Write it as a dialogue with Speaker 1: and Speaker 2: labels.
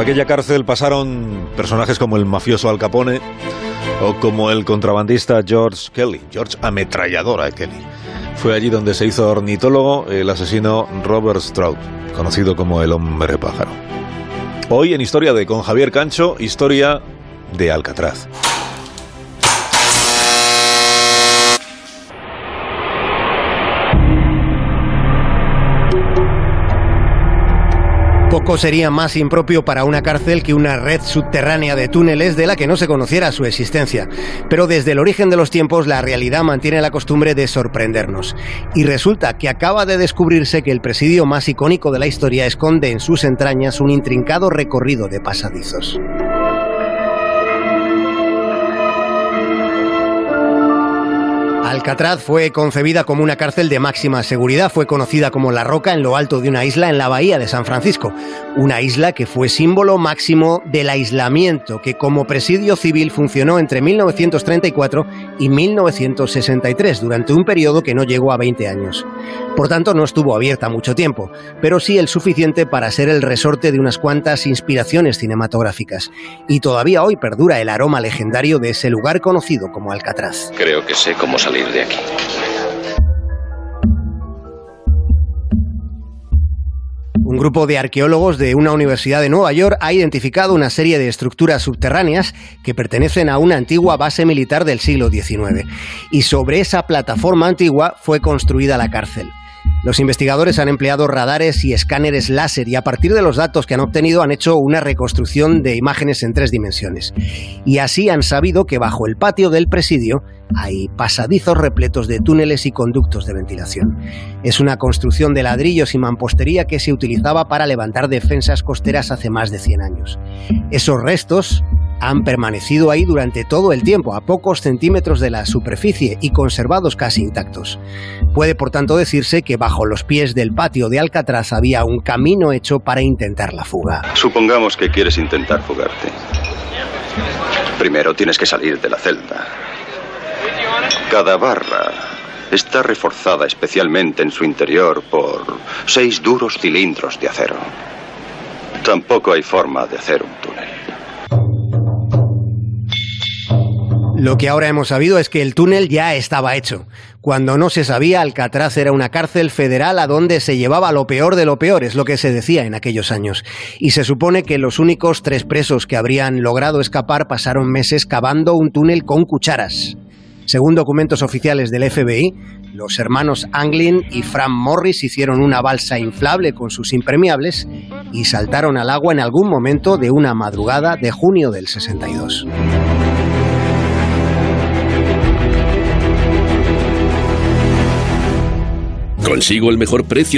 Speaker 1: Aquella cárcel pasaron personajes como el mafioso Al Capone o como el contrabandista George Kelly, George Ametralladora Kelly. Fue allí donde se hizo ornitólogo el asesino Robert Stroud, conocido como el hombre pájaro. Hoy en Historia de con Javier Cancho, historia de Alcatraz.
Speaker 2: Poco sería más impropio para una cárcel que una red subterránea de túneles de la que no se conociera su existencia. Pero desde el origen de los tiempos la realidad mantiene la costumbre de sorprendernos. Y resulta que acaba de descubrirse que el presidio más icónico de la historia esconde en sus entrañas un intrincado recorrido de pasadizos. Alcatraz fue concebida como una cárcel de máxima seguridad, fue conocida como La Roca en lo alto de una isla en la bahía de San Francisco, una isla que fue símbolo máximo del aislamiento, que como presidio civil funcionó entre 1934 y 1963, durante un periodo que no llegó a 20 años. Por tanto, no estuvo abierta mucho tiempo, pero sí el suficiente para ser el resorte de unas cuantas inspiraciones cinematográficas. Y todavía hoy perdura el aroma legendario de ese lugar conocido como Alcatraz.
Speaker 3: Creo que sé cómo salir de
Speaker 2: Un grupo de arqueólogos de una universidad de Nueva York ha identificado una serie de estructuras subterráneas que pertenecen a una antigua base militar del siglo XIX. Y sobre esa plataforma antigua fue construida la cárcel. Los investigadores han empleado radares y escáneres láser y a partir de los datos que han obtenido han hecho una reconstrucción de imágenes en tres dimensiones. Y así han sabido que bajo el patio del presidio hay pasadizos repletos de túneles y conductos de ventilación. Es una construcción de ladrillos y mampostería que se utilizaba para levantar defensas costeras hace más de 100 años. Esos restos han permanecido ahí durante todo el tiempo, a pocos centímetros de la superficie y conservados casi intactos. Puede por tanto decirse que bajo los pies del patio de Alcatraz había un camino hecho para intentar la fuga.
Speaker 3: Supongamos que quieres intentar fugarte. Primero tienes que salir de la celda. Cada barra está reforzada especialmente en su interior por seis duros cilindros de acero. Tampoco hay forma de hacer un túnel.
Speaker 2: Lo que ahora hemos sabido es que el túnel ya estaba hecho. Cuando no se sabía, Alcatraz era una cárcel federal a donde se llevaba lo peor de lo peor, es lo que se decía en aquellos años. Y se supone que los únicos tres presos que habrían logrado escapar pasaron meses cavando un túnel con cucharas. Según documentos oficiales del FBI, los hermanos Anglin y Fran Morris hicieron una balsa inflable con sus impermeables y saltaron al agua en algún momento de una madrugada de junio del 62.
Speaker 4: Consigo el mejor precio